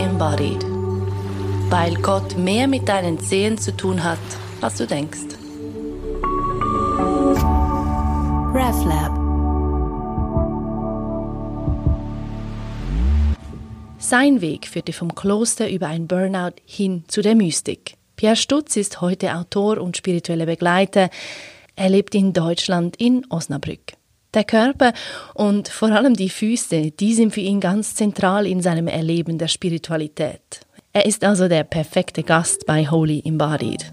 Embodied. Weil Gott mehr mit deinen Zehen zu tun hat, als du denkst. RefLab Sein Weg führte vom Kloster über ein Burnout hin zu der Mystik. Pierre Stutz ist heute Autor und spiritueller Begleiter. Er lebt in Deutschland in Osnabrück. Der Körper und vor allem die Füße, die sind für ihn ganz zentral in seinem Erleben der Spiritualität. Er ist also der perfekte Gast bei Holy Embodied.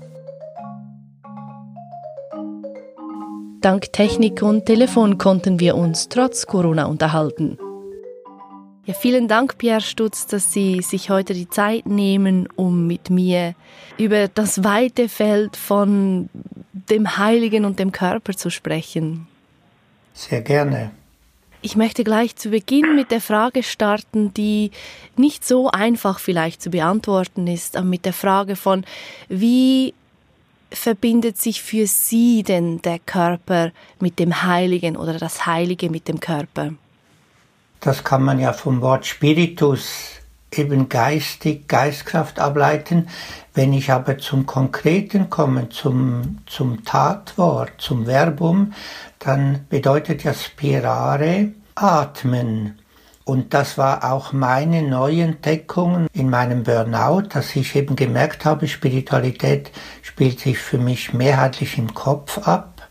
Dank Technik und Telefon konnten wir uns trotz Corona unterhalten. Ja, vielen Dank, Pierre Stutz, dass Sie sich heute die Zeit nehmen, um mit mir über das weite Feld von dem Heiligen und dem Körper zu sprechen. Sehr gerne. Ich möchte gleich zu Beginn mit der Frage starten, die nicht so einfach vielleicht zu beantworten ist, aber mit der Frage von, wie verbindet sich für Sie denn der Körper mit dem Heiligen oder das Heilige mit dem Körper? Das kann man ja vom Wort Spiritus eben geistig, Geistkraft ableiten. Wenn ich aber zum Konkreten komme, zum, zum Tatwort, zum Verbum, dann bedeutet ja Spirare atmen. Und das war auch meine neue Entdeckung in meinem Burnout, dass ich eben gemerkt habe, Spiritualität spielt sich für mich mehrheitlich im Kopf ab.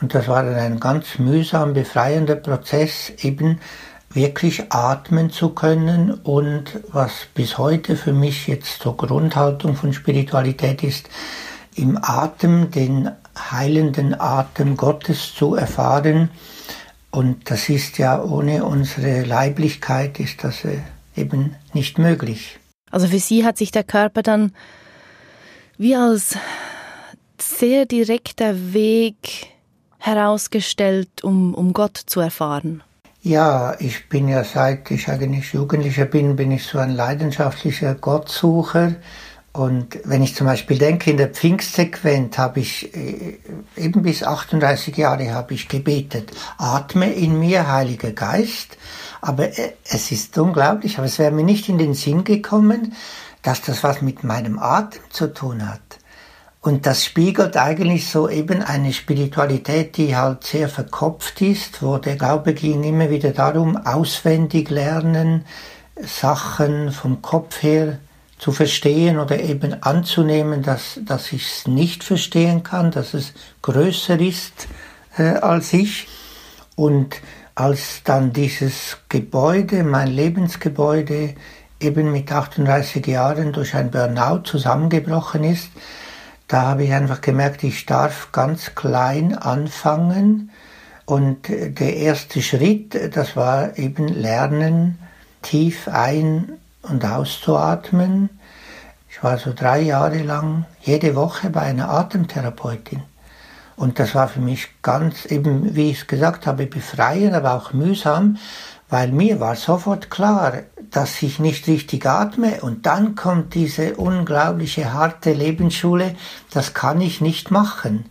Und das war dann ein ganz mühsam befreiender Prozess, eben wirklich atmen zu können und was bis heute für mich jetzt so Grundhaltung von Spiritualität ist, im Atem den heilenden Atem Gottes zu erfahren. Und das ist ja ohne unsere Leiblichkeit ist das äh, eben nicht möglich. Also für Sie hat sich der Körper dann wie als sehr direkter Weg herausgestellt, um, um Gott zu erfahren. Ja, ich bin ja seit ich eigentlich Jugendlicher bin, bin ich so ein leidenschaftlicher Gottsucher. Und wenn ich zum Beispiel denke, in der Pfingstsequenz habe ich äh, eben bis 38 Jahre habe ich gebetet, atme in mir, Heiliger Geist. Aber äh, es ist unglaublich, aber es wäre mir nicht in den Sinn gekommen, dass das was mit meinem Atem zu tun hat. Und das spiegelt eigentlich so eben eine Spiritualität, die halt sehr verkopft ist, wo der Glaube ging immer wieder darum, auswendig lernen, Sachen vom Kopf her zu verstehen oder eben anzunehmen, dass, dass ich es nicht verstehen kann, dass es größer ist äh, als ich. Und als dann dieses Gebäude, mein Lebensgebäude, eben mit 38 Jahren durch ein Burnout zusammengebrochen ist, da habe ich einfach gemerkt, ich darf ganz klein anfangen. Und der erste Schritt, das war eben lernen, tief ein- und auszuatmen. Ich war so drei Jahre lang jede Woche bei einer Atemtherapeutin. Und das war für mich ganz, eben wie ich es gesagt habe, befreiend, aber auch mühsam, weil mir war sofort klar, dass ich nicht richtig atme und dann kommt diese unglaubliche harte Lebensschule, das kann ich nicht machen.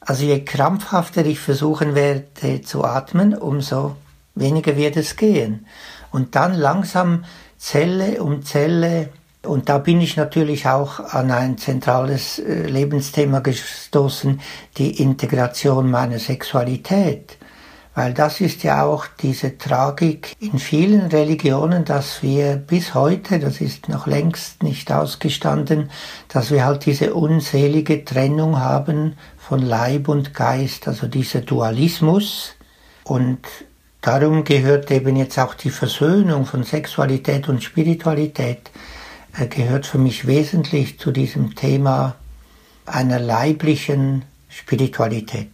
Also je krampfhafter ich versuchen werde zu atmen, umso weniger wird es gehen. Und dann langsam Zelle um Zelle, und da bin ich natürlich auch an ein zentrales äh, Lebensthema gestoßen, die Integration meiner Sexualität. Weil das ist ja auch diese Tragik in vielen Religionen, dass wir bis heute, das ist noch längst nicht ausgestanden, dass wir halt diese unselige Trennung haben von Leib und Geist, also dieser Dualismus. Und darum gehört eben jetzt auch die Versöhnung von Sexualität und Spiritualität, äh, gehört für mich wesentlich zu diesem Thema einer leiblichen Spiritualität.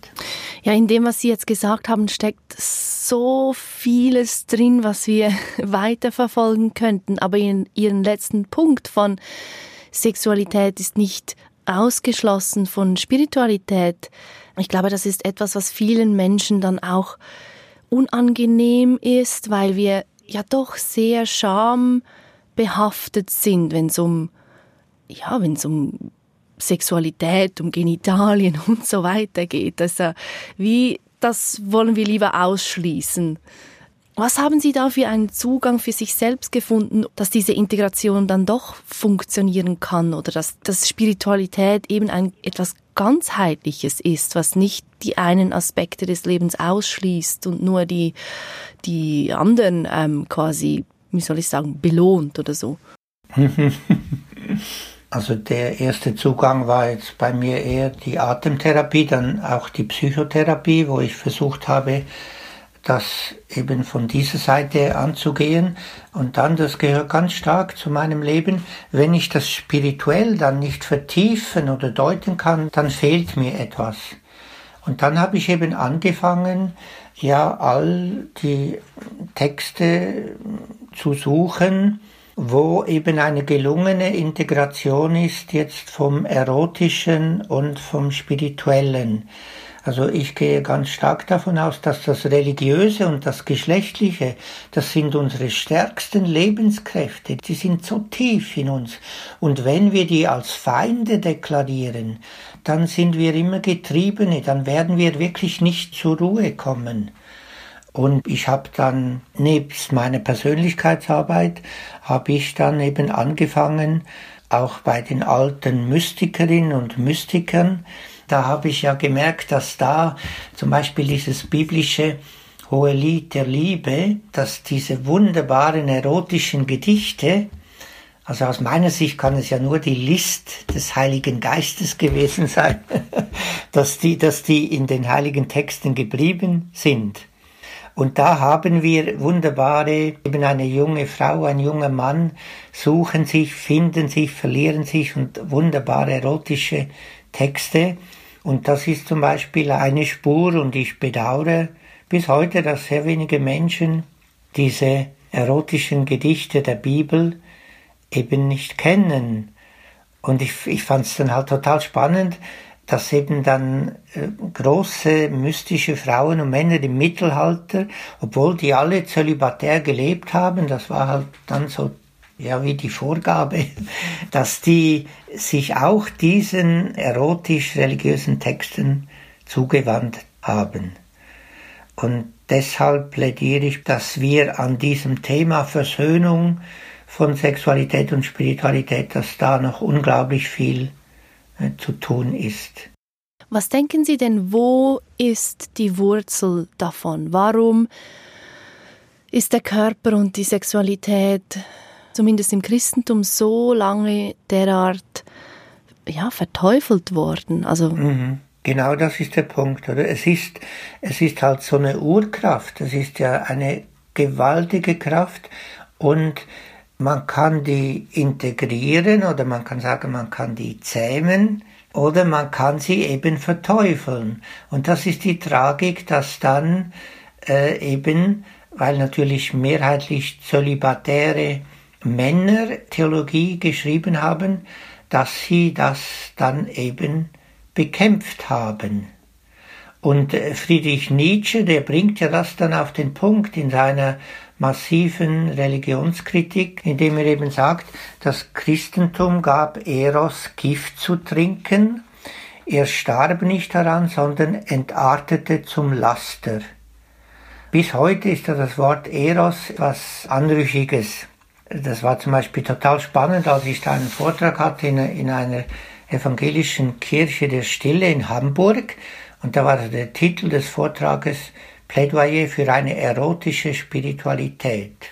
Ja, in dem, was Sie jetzt gesagt haben, steckt so vieles drin, was wir weiterverfolgen könnten. Aber in Ihren letzten Punkt von Sexualität ist nicht ausgeschlossen von Spiritualität. Ich glaube, das ist etwas, was vielen Menschen dann auch unangenehm ist, weil wir ja doch sehr schambehaftet sind, wenn es um ja, wenn um Sexualität, um Genitalien und so weiter geht. Also wie das wollen wir lieber ausschließen. Was haben Sie da für einen Zugang für sich selbst gefunden, dass diese Integration dann doch funktionieren kann oder dass, dass Spiritualität eben ein etwas ganzheitliches ist, was nicht die einen Aspekte des Lebens ausschließt und nur die, die anderen ähm, quasi, wie soll ich sagen, belohnt oder so? Also der erste Zugang war jetzt bei mir eher die Atemtherapie, dann auch die Psychotherapie, wo ich versucht habe, das eben von dieser Seite anzugehen. Und dann, das gehört ganz stark zu meinem Leben, wenn ich das spirituell dann nicht vertiefen oder deuten kann, dann fehlt mir etwas. Und dann habe ich eben angefangen, ja, all die Texte zu suchen, wo eben eine gelungene Integration ist jetzt vom erotischen und vom spirituellen. Also ich gehe ganz stark davon aus, dass das Religiöse und das Geschlechtliche, das sind unsere stärksten Lebenskräfte, die sind so tief in uns. Und wenn wir die als Feinde deklarieren, dann sind wir immer Getriebene, dann werden wir wirklich nicht zur Ruhe kommen. Und ich habe dann, nebst meiner Persönlichkeitsarbeit, habe ich dann eben angefangen, auch bei den alten Mystikerinnen und Mystikern, da habe ich ja gemerkt, dass da zum Beispiel dieses biblische Hohe Lied der Liebe, dass diese wunderbaren erotischen Gedichte, also aus meiner Sicht kann es ja nur die List des Heiligen Geistes gewesen sein, dass die, dass die in den heiligen Texten geblieben sind. Und da haben wir wunderbare, eben eine junge Frau, ein junger Mann suchen sich, finden sich, verlieren sich und wunderbare erotische Texte. Und das ist zum Beispiel eine Spur und ich bedauere bis heute, dass sehr wenige Menschen diese erotischen Gedichte der Bibel eben nicht kennen. Und ich, ich fand es dann halt total spannend, dass eben dann äh, große mystische Frauen und Männer im Mittelalter, obwohl die alle zölibatär gelebt haben, das war halt dann so ja wie die Vorgabe, dass die sich auch diesen erotisch-religiösen Texten zugewandt haben. Und deshalb plädiere ich, dass wir an diesem Thema Versöhnung von Sexualität und Spiritualität, dass da noch unglaublich viel äh, zu tun ist. Was denken Sie denn, wo ist die Wurzel davon? Warum ist der Körper und die Sexualität zumindest im Christentum so lange derart ja, verteufelt worden. Also mhm. Genau das ist der Punkt, oder? Es ist, es ist halt so eine Urkraft, es ist ja eine gewaltige Kraft und man kann die integrieren oder man kann sagen, man kann die zähmen oder man kann sie eben verteufeln. Und das ist die Tragik, dass dann äh, eben, weil natürlich mehrheitlich zölibatäre Männer Theologie geschrieben haben, dass sie das dann eben bekämpft haben. Und äh, Friedrich Nietzsche, der bringt ja das dann auf den Punkt in seiner massiven Religionskritik, indem er eben sagt, das Christentum gab Eros Gift zu trinken, er starb nicht daran, sondern entartete zum Laster. Bis heute ist das Wort Eros was Anrüchiges. Das war zum Beispiel total spannend, als ich da einen Vortrag hatte in, in einer evangelischen Kirche der Stille in Hamburg. Und da war der Titel des Vortrages Plädoyer für eine erotische Spiritualität.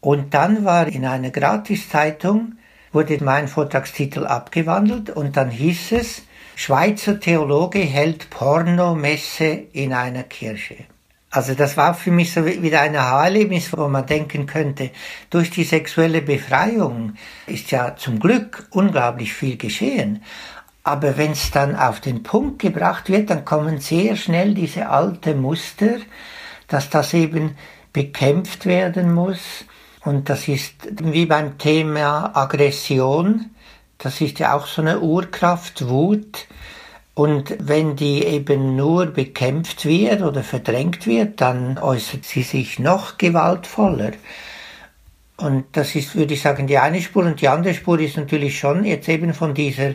Und dann war in einer Gratiszeitung, wurde mein Vortragstitel abgewandelt und dann hieß es, Schweizer Theologe hält Pornomesse in einer Kirche. Also das war für mich so wieder ein Aha-Erlebnis, wo man denken könnte, durch die sexuelle Befreiung ist ja zum Glück unglaublich viel geschehen. Aber wenn es dann auf den Punkt gebracht wird, dann kommen sehr schnell diese alte Muster, dass das eben bekämpft werden muss. Und das ist wie beim Thema Aggression, das ist ja auch so eine Urkraft, Wut, und wenn die eben nur bekämpft wird oder verdrängt wird, dann äußert sie sich noch gewaltvoller. Und das ist, würde ich sagen, die eine Spur. Und die andere Spur ist natürlich schon jetzt eben von dieser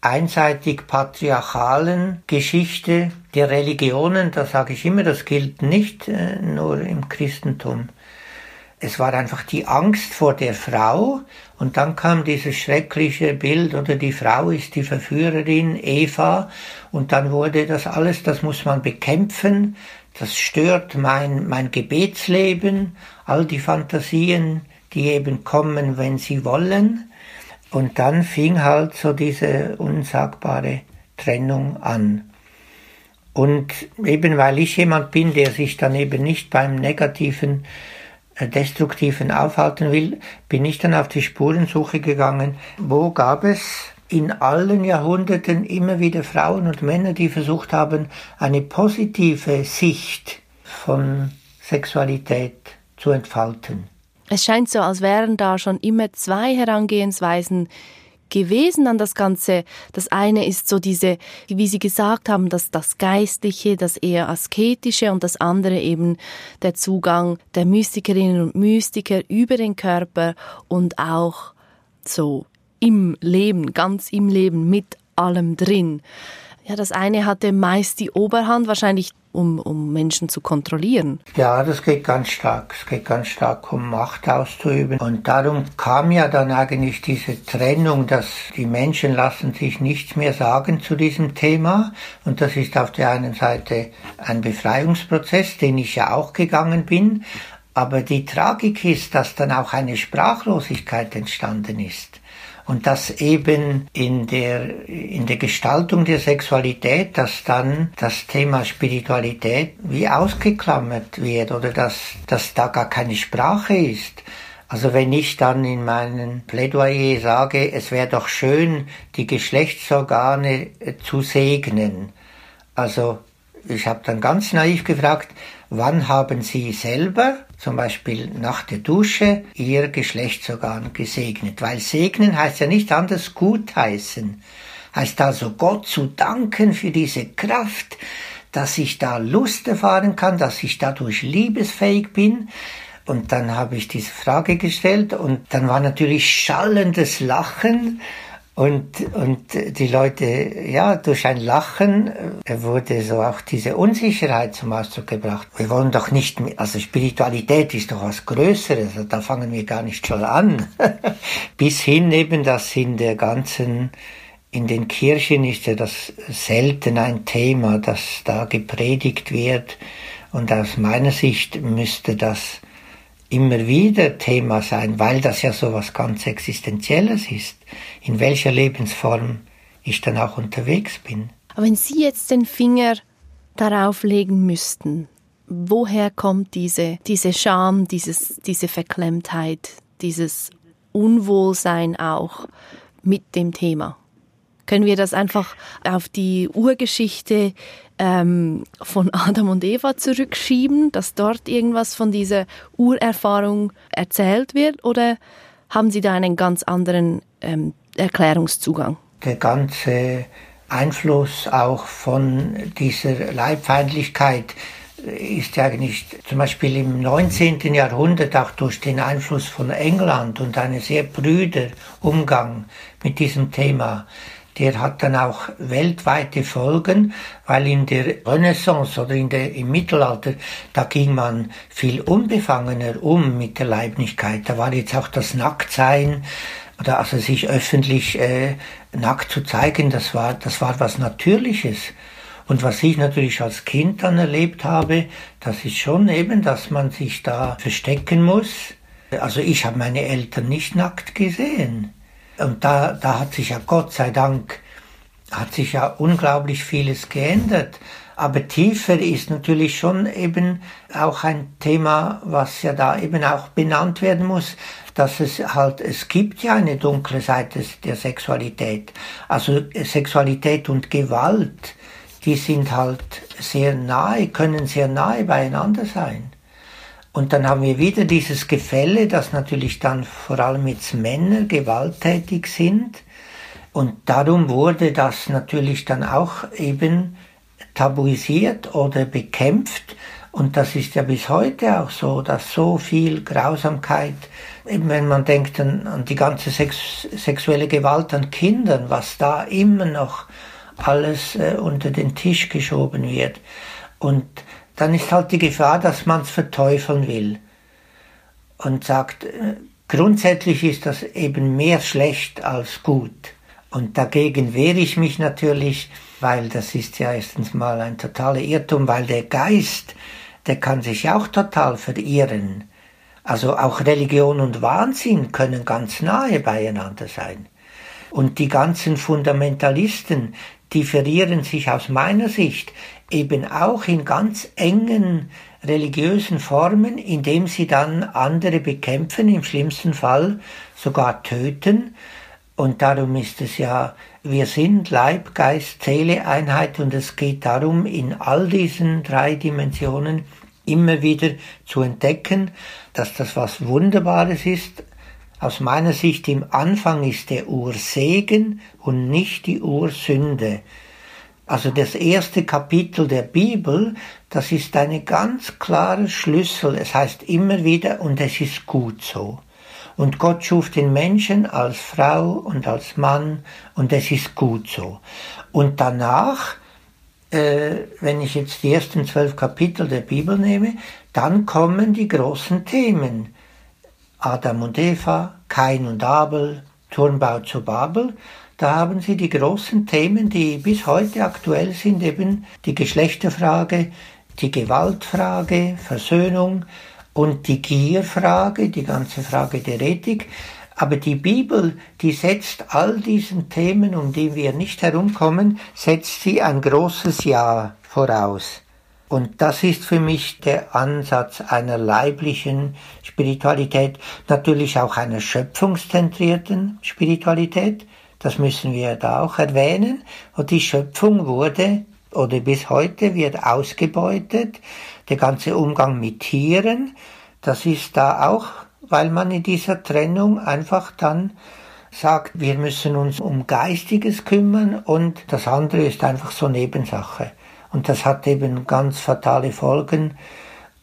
einseitig patriarchalen Geschichte der Religionen, da sage ich immer, das gilt nicht äh, nur im Christentum. Es war einfach die Angst vor der Frau und dann kam dieses schreckliche Bild oder die Frau ist die Verführerin Eva und dann wurde das alles, das muss man bekämpfen, das stört mein, mein Gebetsleben, all die Fantasien, die eben kommen, wenn sie wollen. Und dann fing halt so diese unsagbare Trennung an. Und eben weil ich jemand bin, der sich dann eben nicht beim negativen, destruktiven aufhalten will, bin ich dann auf die Spurensuche gegangen. Wo gab es in allen Jahrhunderten immer wieder Frauen und Männer, die versucht haben, eine positive Sicht von Sexualität zu entfalten. Es scheint so, als wären da schon immer zwei Herangehensweisen gewesen an das Ganze. Das eine ist so diese, wie Sie gesagt haben, das, das Geistliche, das eher Asketische und das andere eben der Zugang der Mystikerinnen und Mystiker über den Körper und auch so im Leben, ganz im Leben, mit allem drin. Ja, das eine hatte meist die Oberhand, wahrscheinlich um, um Menschen zu kontrollieren. Ja, das geht ganz stark. Es geht ganz stark um Macht auszuüben. Und darum kam ja dann eigentlich diese Trennung, dass die Menschen lassen sich nichts mehr sagen zu diesem Thema. Und das ist auf der einen Seite ein Befreiungsprozess, den ich ja auch gegangen bin. Aber die Tragik ist, dass dann auch eine Sprachlosigkeit entstanden ist und dass eben in der, in der Gestaltung der Sexualität, dass dann das Thema Spiritualität wie ausgeklammert wird oder dass, dass da gar keine Sprache ist. Also wenn ich dann in meinem Plädoyer sage, es wäre doch schön, die Geschlechtsorgane zu segnen. Also ich habe dann ganz naiv gefragt, wann haben Sie selber zum Beispiel nach der Dusche ihr Geschlechtsorgan gesegnet. Weil segnen heißt ja nicht anders gutheißen. Heißt also Gott zu danken für diese Kraft, dass ich da Lust erfahren kann, dass ich dadurch liebesfähig bin. Und dann habe ich diese Frage gestellt und dann war natürlich schallendes Lachen und, und die Leute, ja, durch ein Lachen äh, wurde so auch diese Unsicherheit zum Ausdruck gebracht. Wir wollen doch nicht, also Spiritualität ist doch was Größeres, also da fangen wir gar nicht schon an. Bis hin eben, dass in der ganzen, in den Kirchen ist ja das selten ein Thema, das da gepredigt wird. Und aus meiner Sicht müsste das immer wieder Thema sein, weil das ja so was ganz Existenzielles ist, in welcher Lebensform ich dann auch unterwegs bin. Aber wenn Sie jetzt den Finger darauf legen müssten, woher kommt diese, diese Scham, dieses, diese Verklemmtheit, dieses Unwohlsein auch mit dem Thema? Können wir das einfach auf die Urgeschichte ähm, von Adam und Eva zurückschieben, dass dort irgendwas von dieser Urerfahrung erzählt wird? Oder haben Sie da einen ganz anderen ähm, Erklärungszugang? Der ganze Einfluss auch von dieser Leibfeindlichkeit ist ja eigentlich zum Beispiel im 19. Jahrhundert auch durch den Einfluss von England und einen sehr brüder Umgang mit diesem Thema der hat dann auch weltweite Folgen, weil in der Renaissance oder in der, im Mittelalter, da ging man viel unbefangener um mit der Leiblichkeit. Da war jetzt auch das Nacktsein oder also sich öffentlich äh, nackt zu zeigen, das war, das war was Natürliches. Und was ich natürlich als Kind dann erlebt habe, das ist schon eben, dass man sich da verstecken muss. Also ich habe meine Eltern nicht nackt gesehen. Und da, da hat sich ja Gott sei Dank, hat sich ja unglaublich vieles geändert. Aber tiefer ist natürlich schon eben auch ein Thema, was ja da eben auch benannt werden muss, dass es halt, es gibt ja eine dunkle Seite der Sexualität. Also Sexualität und Gewalt, die sind halt sehr nahe, können sehr nahe beieinander sein. Und dann haben wir wieder dieses Gefälle, dass natürlich dann vor allem jetzt Männer gewalttätig sind. Und darum wurde das natürlich dann auch eben tabuisiert oder bekämpft. Und das ist ja bis heute auch so, dass so viel Grausamkeit, eben wenn man denkt an, an die ganze Sex, sexuelle Gewalt an Kindern, was da immer noch alles äh, unter den Tisch geschoben wird. Und dann ist halt die Gefahr, dass man es verteufeln will und sagt, äh, grundsätzlich ist das eben mehr schlecht als gut. Und dagegen wehre ich mich natürlich, weil das ist ja erstens mal ein totaler Irrtum, weil der Geist, der kann sich auch total verirren. Also auch Religion und Wahnsinn können ganz nahe beieinander sein. Und die ganzen Fundamentalisten, die verirren sich aus meiner Sicht eben auch in ganz engen religiösen Formen, indem sie dann andere bekämpfen, im schlimmsten Fall sogar töten. Und darum ist es ja, wir sind Leib, Geist, Seele, Einheit und es geht darum, in all diesen drei Dimensionen immer wieder zu entdecken, dass das was Wunderbares ist. Aus meiner Sicht im Anfang ist der Ursegen und nicht die Ursünde. Also das erste Kapitel der Bibel, das ist eine ganz klare Schlüssel. Es heißt immer wieder, und es ist gut so. Und Gott schuf den Menschen als Frau und als Mann, und es ist gut so. Und danach äh, wenn ich jetzt die ersten zwölf Kapitel der Bibel nehme, dann kommen die großen Themen. Adam und Eva, Kain und Abel, Turmbau zu Babel. Da haben Sie die großen Themen, die bis heute aktuell sind, eben die Geschlechterfrage, die Gewaltfrage, Versöhnung und die Gierfrage, die ganze Frage der Ethik. Aber die Bibel, die setzt all diesen Themen, um die wir nicht herumkommen, setzt sie ein großes Ja voraus. Und das ist für mich der Ansatz einer leiblichen Spiritualität, natürlich auch einer schöpfungszentrierten Spiritualität. Das müssen wir da auch erwähnen. Und die Schöpfung wurde oder bis heute wird ausgebeutet. Der ganze Umgang mit Tieren, das ist da auch weil man in dieser Trennung einfach dann sagt, wir müssen uns um Geistiges kümmern und das andere ist einfach so Nebensache. Und das hat eben ganz fatale Folgen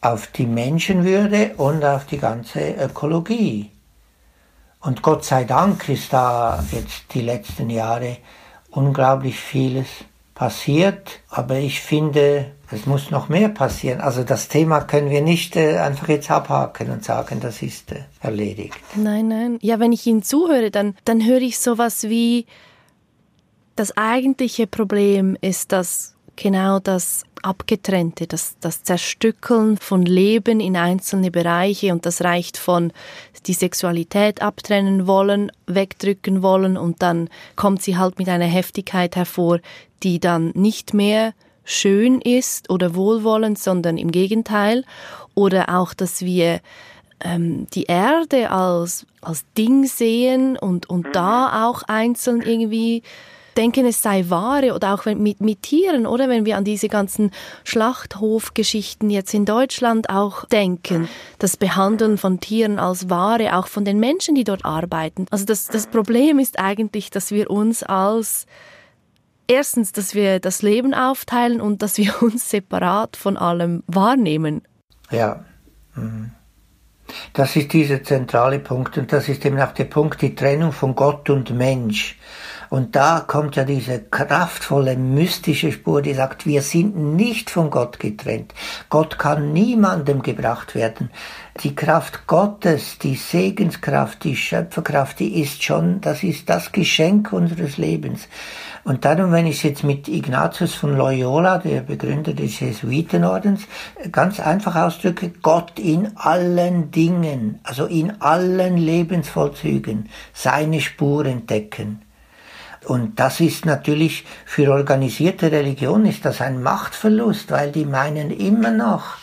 auf die Menschenwürde und auf die ganze Ökologie. Und Gott sei Dank ist da jetzt die letzten Jahre unglaublich vieles passiert, aber ich finde, es muss noch mehr passieren. Also das Thema können wir nicht äh, einfach jetzt abhaken und sagen, das ist äh, erledigt. Nein, nein. Ja, wenn ich Ihnen zuhöre, dann, dann höre ich sowas wie, das eigentliche Problem ist das genau das Abgetrennte, das, das Zerstückeln von Leben in einzelne Bereiche und das reicht von die Sexualität abtrennen wollen, wegdrücken wollen und dann kommt sie halt mit einer Heftigkeit hervor, die dann nicht mehr schön ist oder wohlwollend, sondern im Gegenteil. Oder auch, dass wir ähm, die Erde als, als Ding sehen und, und mhm. da auch einzeln irgendwie denken, es sei Ware oder auch mit, mit Tieren, oder wenn wir an diese ganzen Schlachthofgeschichten jetzt in Deutschland auch denken, das Behandeln von Tieren als Ware, auch von den Menschen, die dort arbeiten. Also das, das Problem ist eigentlich, dass wir uns als erstens, dass wir das Leben aufteilen und dass wir uns separat von allem wahrnehmen. Ja. Mhm. Das ist dieser zentrale Punkt und das ist eben auch der Punkt, die Trennung von Gott und Mensch. Und da kommt ja diese kraftvolle, mystische Spur, die sagt, wir sind nicht von Gott getrennt. Gott kann niemandem gebracht werden. Die Kraft Gottes, die Segenskraft, die Schöpferkraft, die ist schon, das ist das Geschenk unseres Lebens. Und darum, wenn ich es jetzt mit Ignatius von Loyola, der Begründer des Jesuitenordens, ganz einfach ausdrücke, Gott in allen Dingen, also in allen Lebensvollzügen, seine Spur entdecken. Und das ist natürlich für organisierte Religion ist das ein Machtverlust, weil die meinen immer noch,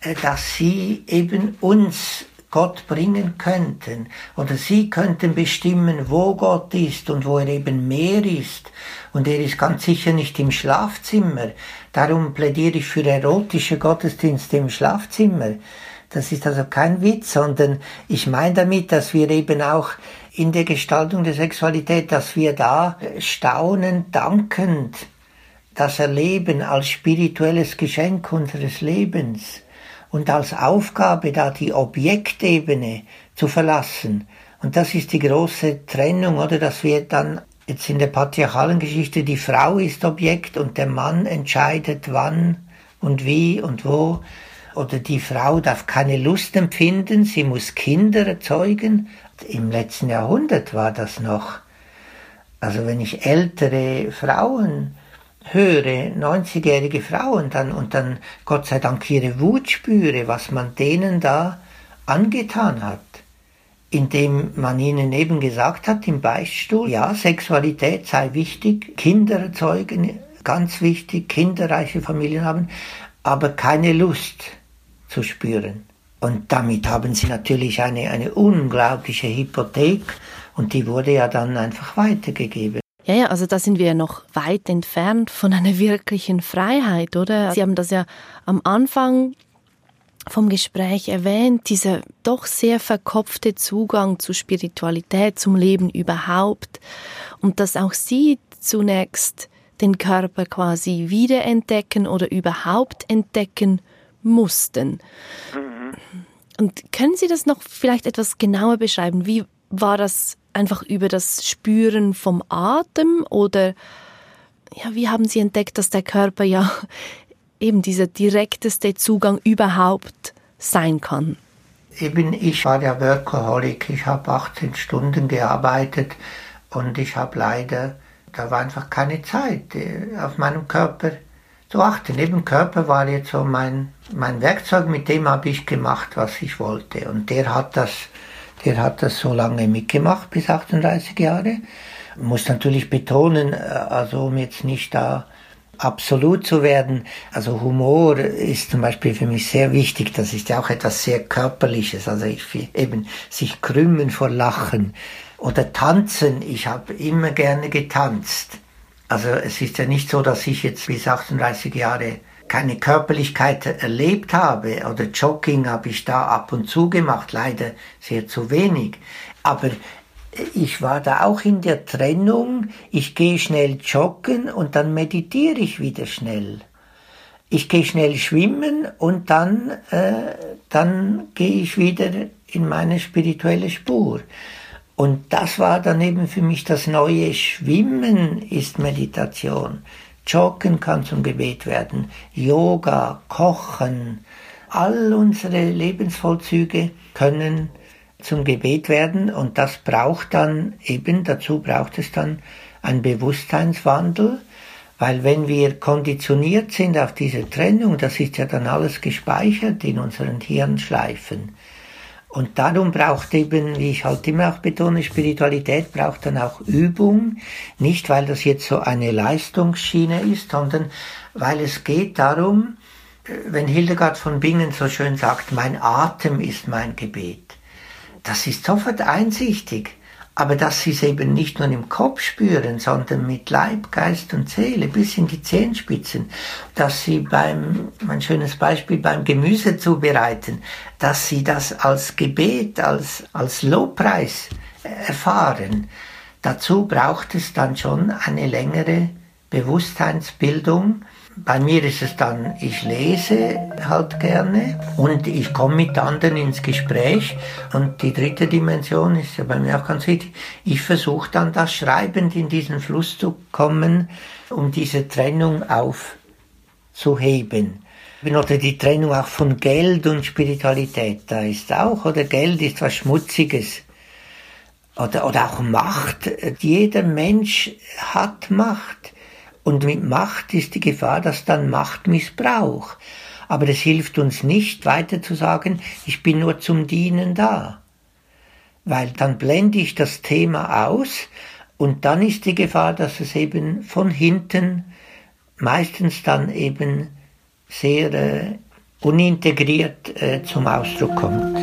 äh, dass sie eben uns Gott bringen könnten. Oder sie könnten bestimmen, wo Gott ist und wo er eben mehr ist. Und er ist ganz sicher nicht im Schlafzimmer. Darum plädiere ich für erotische Gottesdienste im Schlafzimmer. Das ist also kein Witz, sondern ich meine damit, dass wir eben auch in der Gestaltung der Sexualität, dass wir da staunend, dankend das Erleben als spirituelles Geschenk unseres Lebens und als Aufgabe da die Objektebene zu verlassen. Und das ist die große Trennung, oder dass wir dann jetzt in der patriarchalen Geschichte die Frau ist Objekt und der Mann entscheidet wann und wie und wo. Oder die Frau darf keine Lust empfinden, sie muss Kinder erzeugen. Im letzten Jahrhundert war das noch. Also wenn ich ältere Frauen höre, 90-jährige Frauen dann und dann Gott sei Dank ihre Wut spüre, was man denen da angetan hat, indem man ihnen eben gesagt hat im Beichtstuhl, ja, Sexualität sei wichtig, Kinder erzeugen, ganz wichtig, kinderreiche Familien haben, aber keine Lust zu spüren. Und damit haben sie natürlich eine, eine unglaubliche Hypothek und die wurde ja dann einfach weitergegeben. Ja, ja, also da sind wir ja noch weit entfernt von einer wirklichen Freiheit, oder? Sie haben das ja am Anfang vom Gespräch erwähnt, dieser doch sehr verkopfte Zugang zu Spiritualität, zum Leben überhaupt und dass auch Sie zunächst den Körper quasi wiederentdecken oder überhaupt entdecken mussten. Und können Sie das noch vielleicht etwas genauer beschreiben? Wie war das einfach über das Spüren vom Atem oder ja, wie haben Sie entdeckt, dass der Körper ja eben dieser direkteste Zugang überhaupt sein kann? Eben, ich war ja Workaholic, ich habe 18 Stunden gearbeitet und ich habe leider, da war einfach keine Zeit äh, auf meinem Körper achten. Eben Körper war jetzt so mein, mein Werkzeug, mit dem habe ich gemacht, was ich wollte. Und der hat das der hat das so lange mitgemacht, bis 38 Jahre. Muss natürlich betonen, äh, also um jetzt nicht da absolut zu werden. Also Humor ist zum Beispiel für mich sehr wichtig. Das ist ja auch etwas sehr Körperliches. Also ich eben sich krümmen vor Lachen oder tanzen. Ich habe immer gerne getanzt. Also es ist ja nicht so, dass ich jetzt bis 38 Jahre keine Körperlichkeit erlebt habe oder Jogging habe ich da ab und zu gemacht, leider sehr zu wenig. Aber ich war da auch in der Trennung, ich gehe schnell joggen und dann meditiere ich wieder schnell. Ich gehe schnell schwimmen und dann, äh, dann gehe ich wieder in meine spirituelle Spur. Und das war dann eben für mich das neue Schwimmen ist Meditation. Joggen kann zum Gebet werden, Yoga, Kochen, all unsere Lebensvollzüge können zum Gebet werden und das braucht dann eben, dazu braucht es dann einen Bewusstseinswandel, weil wenn wir konditioniert sind auf diese Trennung, das ist ja dann alles gespeichert in unseren Hirnschleifen. Und darum braucht eben, wie ich halt immer auch betone, Spiritualität braucht dann auch Übung. Nicht, weil das jetzt so eine Leistungsschiene ist, sondern weil es geht darum, äh, wenn Hildegard von Bingen so schön sagt, mein Atem ist mein Gebet. Das ist sofort einsichtig aber dass sie es eben nicht nur im Kopf spüren, sondern mit Leib, Geist und Seele bis in die Zehenspitzen, dass sie beim, mein schönes Beispiel, beim Gemüse zubereiten, dass sie das als Gebet, als, als Lobpreis erfahren. Dazu braucht es dann schon eine längere Bewusstseinsbildung, bei mir ist es dann, ich lese halt gerne und ich komme mit anderen ins Gespräch. Und die dritte Dimension ist ja bei mir auch ganz wichtig. Ich versuche dann das schreibend in diesen Fluss zu kommen, um diese Trennung aufzuheben. Oder die Trennung auch von Geld und Spiritualität. Da ist auch, oder Geld ist was Schmutziges. Oder, oder auch Macht. Jeder Mensch hat Macht. Und mit Macht ist die Gefahr, dass dann Machtmissbrauch. Aber es hilft uns nicht weiter zu sagen, ich bin nur zum Dienen da. Weil dann blende ich das Thema aus und dann ist die Gefahr, dass es eben von hinten meistens dann eben sehr äh, unintegriert äh, zum Ausdruck kommt.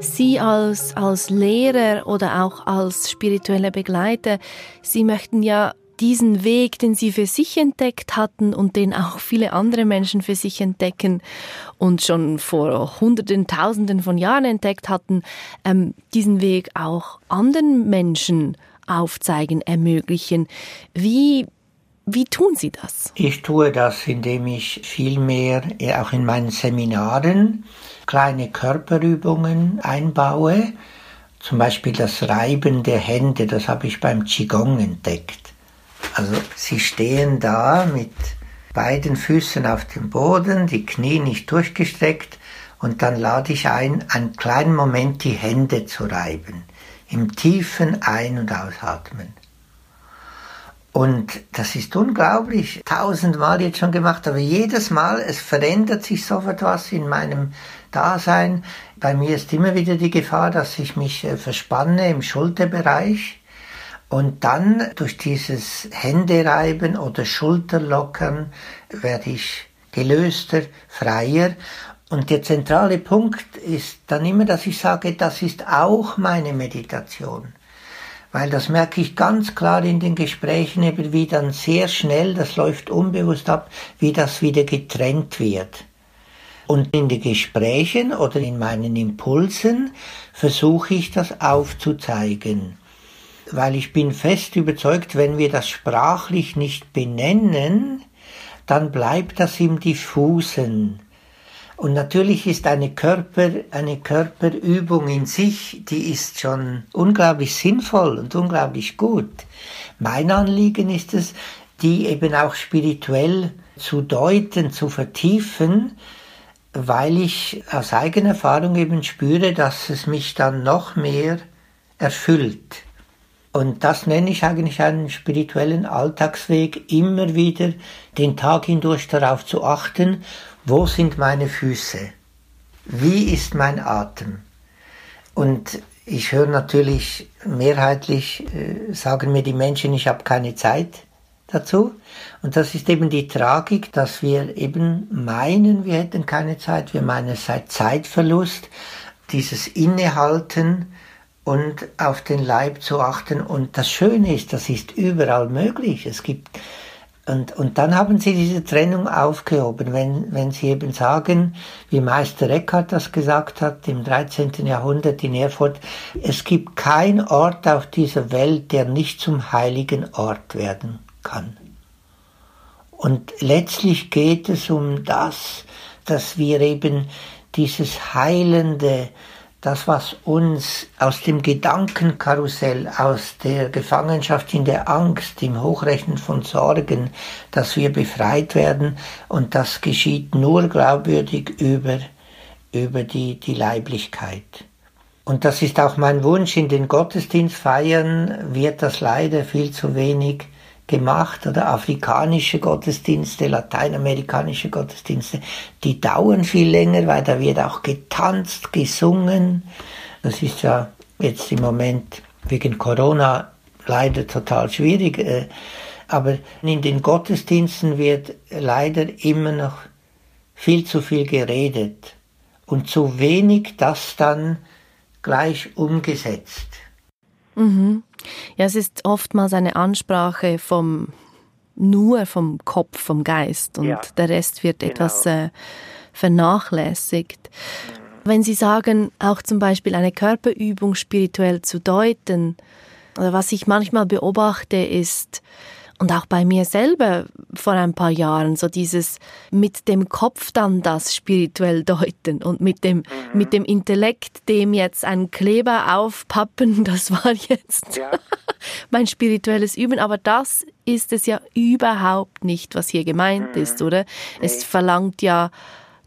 Sie als, als Lehrer oder auch als spiritueller Begleiter, Sie möchten ja diesen Weg, den Sie für sich entdeckt hatten und den auch viele andere Menschen für sich entdecken und schon vor Hunderten, Tausenden von Jahren entdeckt hatten, ähm, diesen Weg auch anderen Menschen aufzeigen, ermöglichen. Wie wie tun Sie das? Ich tue das, indem ich vielmehr auch in meinen Seminaren kleine Körperübungen einbaue. Zum Beispiel das Reiben der Hände, das habe ich beim Qigong entdeckt. Also sie stehen da mit beiden Füßen auf dem Boden, die Knie nicht durchgestreckt und dann lade ich ein, einen kleinen Moment die Hände zu reiben, im tiefen Ein- und Ausatmen. Und das ist unglaublich, tausendmal jetzt schon gemacht, aber jedes Mal, es verändert sich sofort was in meinem Dasein. Bei mir ist immer wieder die Gefahr, dass ich mich äh, verspanne im Schulterbereich und dann durch dieses Händereiben oder Schulterlockern werde ich gelöster, freier. Und der zentrale Punkt ist dann immer, dass ich sage, das ist auch meine Meditation. Weil das merke ich ganz klar in den Gesprächen, eben wie dann sehr schnell, das läuft unbewusst ab, wie das wieder getrennt wird. Und in den Gesprächen oder in meinen Impulsen versuche ich das aufzuzeigen. Weil ich bin fest überzeugt, wenn wir das sprachlich nicht benennen, dann bleibt das im Diffusen. Und natürlich ist eine Körper, eine Körperübung in sich, die ist schon unglaublich sinnvoll und unglaublich gut. Mein Anliegen ist es, die eben auch spirituell zu deuten, zu vertiefen, weil ich aus eigener Erfahrung eben spüre, dass es mich dann noch mehr erfüllt. Und das nenne ich eigentlich einen spirituellen Alltagsweg, immer wieder den Tag hindurch darauf zu achten wo sind meine Füße? Wie ist mein Atem? Und ich höre natürlich mehrheitlich, äh, sagen mir die Menschen, ich habe keine Zeit dazu. Und das ist eben die Tragik, dass wir eben meinen, wir hätten keine Zeit. Wir meinen es sei Zeitverlust, dieses Innehalten und auf den Leib zu achten. Und das Schöne ist, das ist überall möglich. Es gibt und, und dann haben sie diese Trennung aufgehoben, wenn, wenn sie eben sagen, wie Meister Eckhart das gesagt hat im 13. Jahrhundert in Erfurt, es gibt keinen Ort auf dieser Welt, der nicht zum heiligen Ort werden kann. Und letztlich geht es um das, dass wir eben dieses heilende, das, was uns aus dem Gedankenkarussell, aus der Gefangenschaft in der Angst, im Hochrechnen von Sorgen, dass wir befreit werden und das geschieht nur glaubwürdig über, über die, die Leiblichkeit. Und das ist auch mein Wunsch, in den Gottesdienstfeiern wird das leider viel zu wenig gemacht oder afrikanische Gottesdienste, lateinamerikanische Gottesdienste, die dauern viel länger, weil da wird auch getanzt, gesungen. Das ist ja jetzt im Moment wegen Corona leider total schwierig. Äh, aber in den Gottesdiensten wird leider immer noch viel zu viel geredet und zu wenig das dann gleich umgesetzt. Mhm. Ja, es ist oftmals eine Ansprache vom nur vom Kopf, vom Geist und ja, der Rest wird genau. etwas äh, vernachlässigt. Wenn Sie sagen, auch zum Beispiel eine Körperübung spirituell zu deuten, oder was ich manchmal beobachte, ist, und auch bei mir selber vor ein paar Jahren, so dieses mit dem Kopf dann das spirituell deuten und mit dem, mhm. mit dem Intellekt dem jetzt einen Kleber aufpappen, das war jetzt ja. mein spirituelles Üben. Aber das ist es ja überhaupt nicht, was hier gemeint mhm. ist, oder? Nee. Es verlangt ja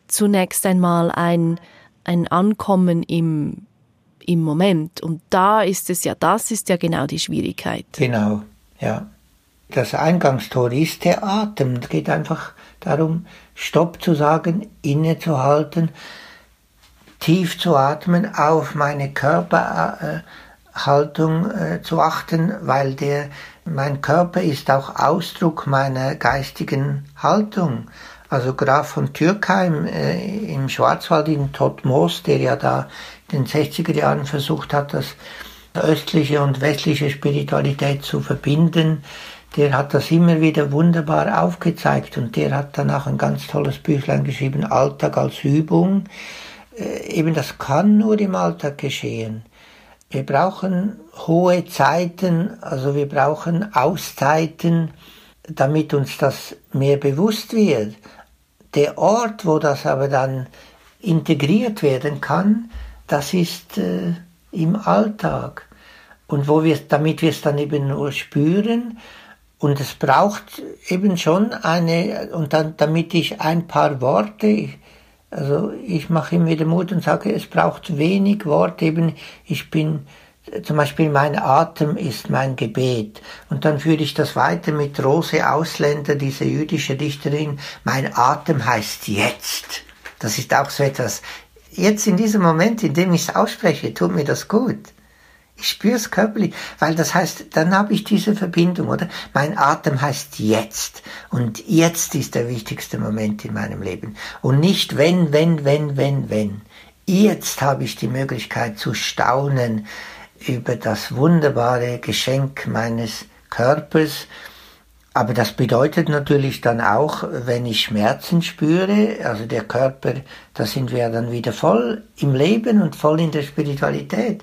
zunächst einmal ein, ein Ankommen im, im Moment. Und da ist es ja, das ist ja genau die Schwierigkeit. Genau, ja das Eingangstor ist der Atem. Es geht einfach darum, Stopp zu sagen, innezuhalten, tief zu atmen, auf meine Körperhaltung äh, zu achten, weil der, mein Körper ist auch Ausdruck meiner geistigen Haltung. Also Graf von Türkheim äh, im Schwarzwald in Todtmoos, der ja da in den 60er Jahren versucht hat, das östliche und westliche Spiritualität zu verbinden, der hat das immer wieder wunderbar aufgezeigt und der hat dann auch ein ganz tolles Büchlein geschrieben, Alltag als Übung. Äh, eben das kann nur im Alltag geschehen. Wir brauchen hohe Zeiten, also wir brauchen Auszeiten, damit uns das mehr bewusst wird. Der Ort, wo das aber dann integriert werden kann, das ist äh, im Alltag. Und wo wir, damit wir es dann eben nur spüren, und es braucht eben schon eine, und dann, damit ich ein paar Worte, also ich mache immer wieder Mut und sage, es braucht wenig Worte, eben ich bin, zum Beispiel mein Atem ist mein Gebet. Und dann führe ich das weiter mit Rose Ausländer, diese jüdische Dichterin, mein Atem heißt jetzt. Das ist auch so etwas, jetzt in diesem Moment, in dem ich es ausspreche, tut mir das gut. Ich spüre es körperlich, weil das heißt, dann habe ich diese Verbindung, oder? Mein Atem heißt jetzt. Und jetzt ist der wichtigste Moment in meinem Leben. Und nicht wenn, wenn, wenn, wenn, wenn. Jetzt habe ich die Möglichkeit zu staunen über das wunderbare Geschenk meines Körpers. Aber das bedeutet natürlich dann auch, wenn ich Schmerzen spüre, also der Körper, da sind wir dann wieder voll im Leben und voll in der Spiritualität.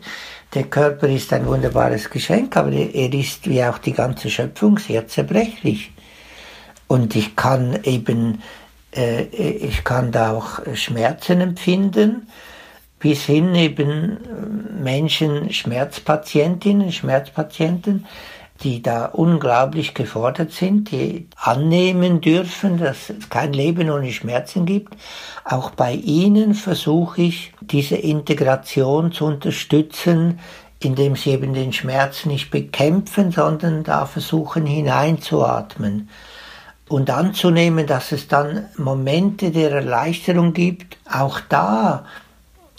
Der Körper ist ein wunderbares Geschenk, aber er ist wie auch die ganze Schöpfung sehr zerbrechlich. Und ich kann eben, äh, ich kann da auch Schmerzen empfinden, bis hin eben Menschen, Schmerzpatientinnen, Schmerzpatienten, die da unglaublich gefordert sind, die annehmen dürfen, dass es kein Leben ohne Schmerzen gibt. Auch bei ihnen versuche ich, diese Integration zu unterstützen, indem sie eben den Schmerz nicht bekämpfen, sondern da versuchen hineinzuatmen und anzunehmen, dass es dann Momente der Erleichterung gibt. Auch da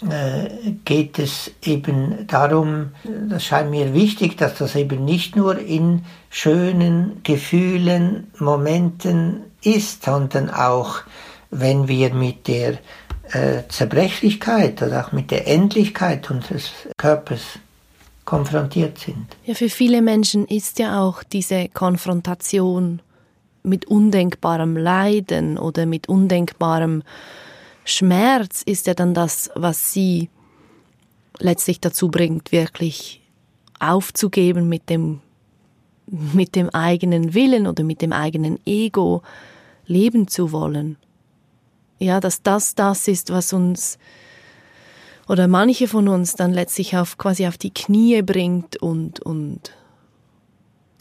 äh, geht es eben darum, das scheint mir wichtig, dass das eben nicht nur in schönen Gefühlen, Momenten ist, sondern auch, wenn wir mit der äh, Zerbrechlichkeit oder auch mit der Endlichkeit unseres Körpers konfrontiert sind. Ja, für viele Menschen ist ja auch diese Konfrontation mit undenkbarem Leiden oder mit undenkbarem Schmerz ist ja dann das, was sie letztlich dazu bringt, wirklich aufzugeben mit dem, mit dem eigenen Willen oder mit dem eigenen Ego leben zu wollen. Ja, dass das das ist, was uns oder manche von uns dann letztlich auf quasi auf die Knie bringt und und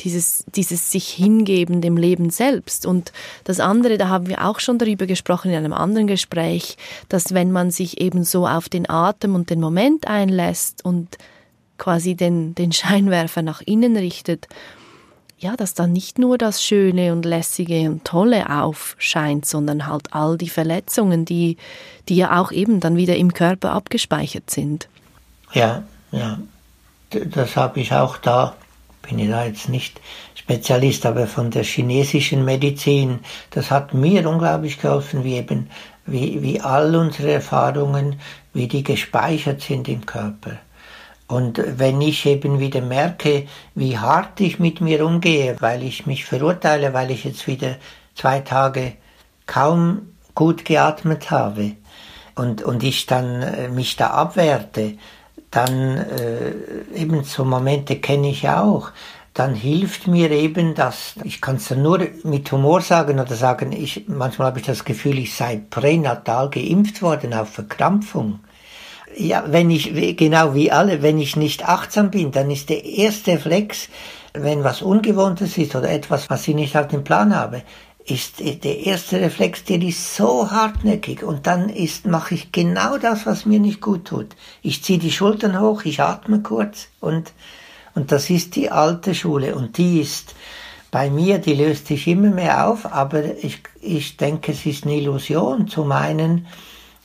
dieses, dieses sich hingeben dem Leben selbst. Und das andere, da haben wir auch schon darüber gesprochen in einem anderen Gespräch, dass wenn man sich eben so auf den Atem und den Moment einlässt und quasi den, den Scheinwerfer nach innen richtet, ja, dass dann nicht nur das Schöne und Lässige und Tolle aufscheint, sondern halt all die Verletzungen, die, die ja auch eben dann wieder im Körper abgespeichert sind. Ja, ja. Das habe ich auch da bin ich da jetzt nicht Spezialist, aber von der chinesischen Medizin, das hat mir unglaublich geholfen, wie eben, wie, wie all unsere Erfahrungen, wie die gespeichert sind im Körper. Und wenn ich eben wieder merke, wie hart ich mit mir umgehe, weil ich mich verurteile, weil ich jetzt wieder zwei Tage kaum gut geatmet habe und, und ich dann äh, mich da abwerte, dann äh, eben so Momente kenne ich auch, dann hilft mir eben das, ich kann es nur mit Humor sagen oder sagen, ich, manchmal habe ich das Gefühl, ich sei pränatal geimpft worden auf Verkrampfung. Ja, wenn ich, genau wie alle, wenn ich nicht achtsam bin, dann ist der erste Reflex, wenn was Ungewohntes ist oder etwas, was ich nicht auf dem Plan habe, ist der erste Reflex, der ist so hartnäckig und dann ist, mache ich genau das, was mir nicht gut tut. Ich ziehe die Schultern hoch, ich atme kurz und, und das ist die alte Schule und die ist bei mir, die löst sich immer mehr auf, aber ich, ich denke, es ist eine Illusion zu meinen,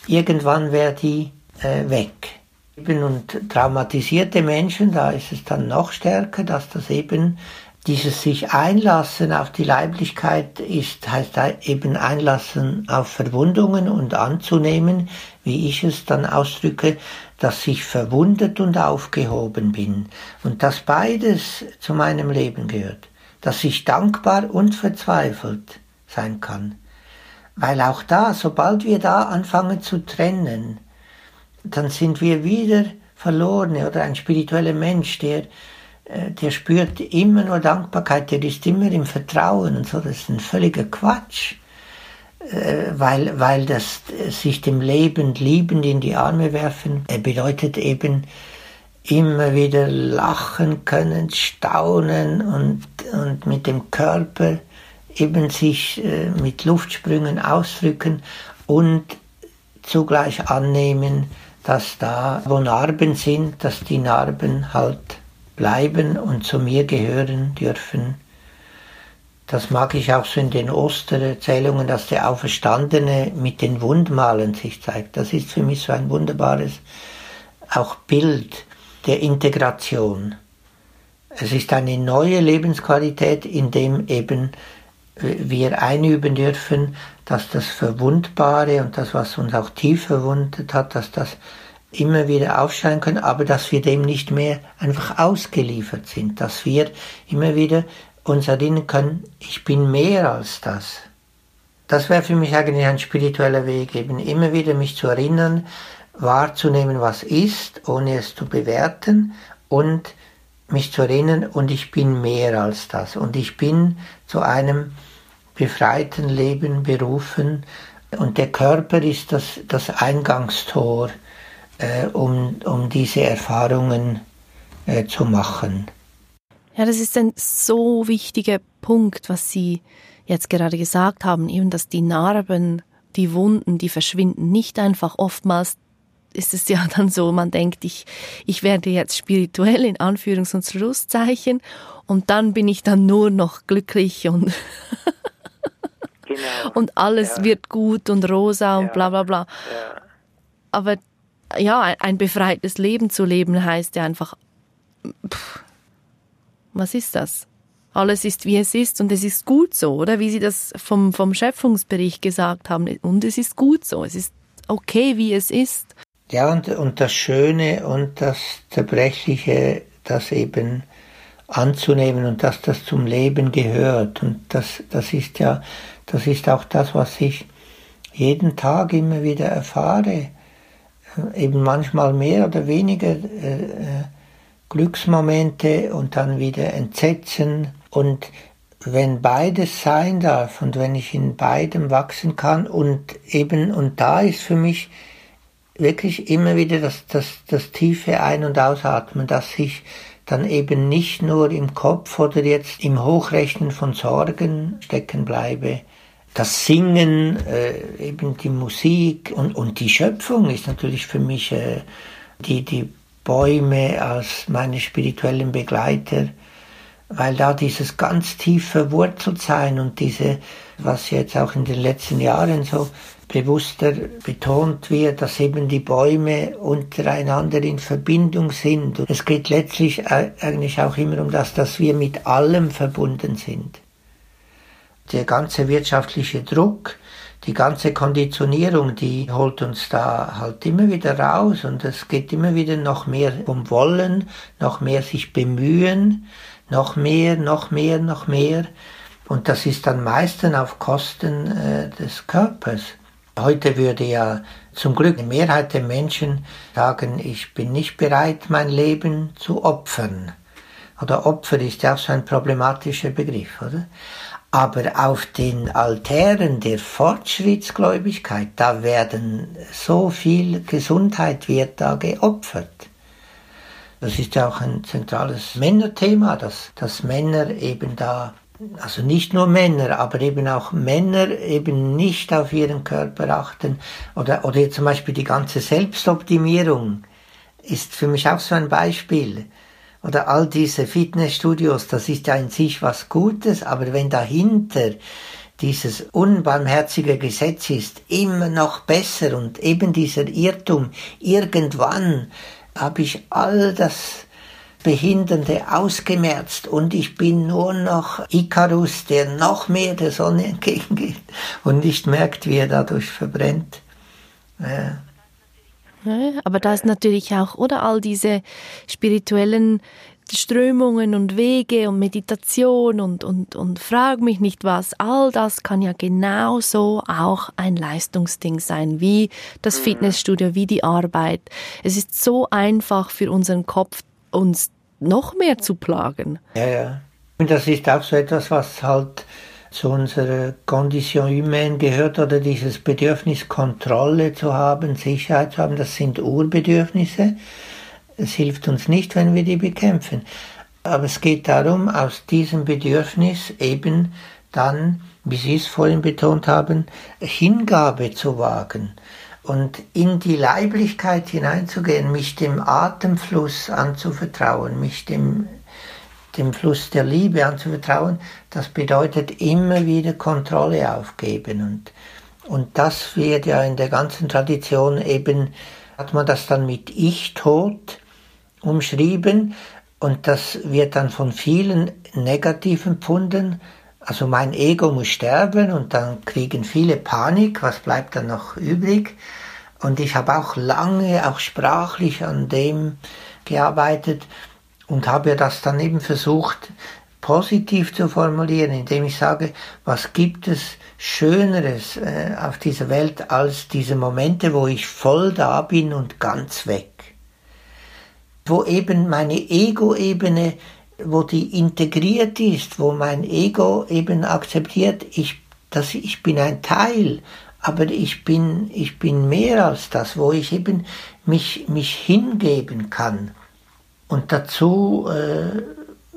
irgendwann wäre die äh, weg. Und traumatisierte Menschen, da ist es dann noch stärker, dass das eben dieses sich einlassen auf die Leiblichkeit ist, heißt eben einlassen auf Verwundungen und anzunehmen, wie ich es dann ausdrücke, dass ich verwundet und aufgehoben bin und dass beides zu meinem Leben gehört. dass ich dankbar und verzweifelt sein kann. Weil auch da, sobald wir da anfangen zu trennen, dann sind wir wieder Verlorene oder ein spiritueller Mensch, der, äh, der spürt immer nur Dankbarkeit, der ist immer im Vertrauen und so. Das ist ein völliger Quatsch, äh, weil, weil das sich dem Leben liebend in die Arme werfen bedeutet eben immer wieder lachen können, staunen und, und mit dem Körper eben sich äh, mit Luftsprüngen ausdrücken und zugleich annehmen, dass da, wo Narben sind, dass die Narben halt bleiben und zu mir gehören dürfen. Das mag ich auch so in den Ostererzählungen, dass der Auferstandene mit den Wundmalen sich zeigt. Das ist für mich so ein wunderbares auch Bild der Integration. Es ist eine neue Lebensqualität, in dem eben wir einüben dürfen, dass das Verwundbare und das, was uns auch tief verwundet hat, dass das immer wieder aufscheinen können, aber dass wir dem nicht mehr einfach ausgeliefert sind, dass wir immer wieder uns erinnern können, ich bin mehr als das. Das wäre für mich eigentlich ein spiritueller Weg, eben immer wieder mich zu erinnern, wahrzunehmen, was ist, ohne es zu bewerten und mich zu erinnern, und ich bin mehr als das. Und ich bin zu einem befreiten Leben berufen. Und der Körper ist das, das Eingangstor, äh, um, um diese Erfahrungen äh, zu machen. Ja, das ist ein so wichtiger Punkt, was Sie jetzt gerade gesagt haben, eben, dass die Narben, die Wunden, die verschwinden nicht einfach oftmals ist es ja dann so, man denkt, ich, ich werde jetzt spirituell in Anführungs- und Schlusszeichen und dann bin ich dann nur noch glücklich und, genau. und alles ja. wird gut und rosa und ja. bla bla bla. Ja. Aber ja, ein, ein, befreites Leben zu leben heißt ja einfach, pff, was ist das? Alles ist, wie es ist und es ist gut so, oder? Wie Sie das vom, vom Schöpfungsbericht gesagt haben. Und es ist gut so. Es ist okay, wie es ist. Ja, und, und das Schöne und das Zerbrechliche, das eben anzunehmen und dass das zum Leben gehört. Und das, das ist ja, das ist auch das, was ich jeden Tag immer wieder erfahre. Eben manchmal mehr oder weniger äh, äh Glücksmomente und dann wieder Entsetzen. Und wenn beides sein darf und wenn ich in beidem wachsen kann und eben, und da ist für mich wirklich immer wieder das, das, das tiefe Ein- und Ausatmen, dass ich dann eben nicht nur im Kopf oder jetzt im Hochrechnen von Sorgen stecken bleibe. Das Singen, äh, eben die Musik und, und die Schöpfung ist natürlich für mich äh, die, die Bäume als meine spirituellen Begleiter, weil da dieses ganz tief verwurzelt sein und diese, was jetzt auch in den letzten Jahren so bewusster betont wird, dass eben die Bäume untereinander in Verbindung sind. Und es geht letztlich eigentlich auch immer um das, dass wir mit allem verbunden sind. Der ganze wirtschaftliche Druck, die ganze Konditionierung, die holt uns da halt immer wieder raus und es geht immer wieder noch mehr um Wollen, noch mehr sich bemühen, noch mehr, noch mehr, noch mehr. Und das ist dann meistens auf Kosten äh, des Körpers. Heute würde ja zum Glück die Mehrheit der Menschen sagen, ich bin nicht bereit, mein Leben zu opfern. Oder Opfer ist ja auch so ein problematischer Begriff, oder? Aber auf den Altären der Fortschrittsgläubigkeit, da werden so viel Gesundheit wird da geopfert. Das ist ja auch ein zentrales Männerthema, dass, dass Männer eben da also nicht nur Männer, aber eben auch Männer eben nicht auf ihren Körper achten oder, oder zum Beispiel die ganze Selbstoptimierung ist für mich auch so ein Beispiel. Oder all diese Fitnessstudios, das ist ja in sich was Gutes, aber wenn dahinter dieses unbarmherzige Gesetz ist, immer noch besser und eben dieser Irrtum, irgendwann habe ich all das Behindernde ausgemerzt und ich bin nur noch Icarus, der noch mehr der Sonne entgegengeht und nicht merkt, wie er dadurch verbrennt. Ja. Aber da ist natürlich auch, oder all diese spirituellen Strömungen und Wege und Meditation und, und, und frag mich nicht was, all das kann ja genauso auch ein Leistungsding sein, wie das mhm. Fitnessstudio, wie die Arbeit. Es ist so einfach für unseren Kopf, uns noch mehr zu plagen. Ja, ja. Und das ist auch so etwas, was halt zu unserer Condition humaine gehört oder dieses Bedürfnis, Kontrolle zu haben, Sicherheit zu haben, das sind Urbedürfnisse. Es hilft uns nicht, wenn wir die bekämpfen. Aber es geht darum, aus diesem Bedürfnis eben dann, wie Sie es vorhin betont haben, Hingabe zu wagen und in die Leiblichkeit hineinzugehen, mich dem Atemfluss anzuvertrauen, mich dem, dem Fluss der Liebe anzuvertrauen, das bedeutet immer wieder Kontrolle aufgeben. Und, und das wird ja in der ganzen Tradition eben, hat man das dann mit Ich-Tod, umschrieben und das wird dann von vielen negativ empfunden. Also mein Ego muss sterben und dann kriegen viele Panik, was bleibt dann noch übrig? Und ich habe auch lange, auch sprachlich an dem gearbeitet und habe das dann eben versucht, positiv zu formulieren, indem ich sage, was gibt es Schöneres äh, auf dieser Welt als diese Momente, wo ich voll da bin und ganz weg wo eben meine Ego-Ebene, wo die integriert ist, wo mein Ego eben akzeptiert, ich, dass ich bin ein Teil, aber ich bin, ich bin mehr als das, wo ich eben mich, mich hingeben kann. Und dazu äh,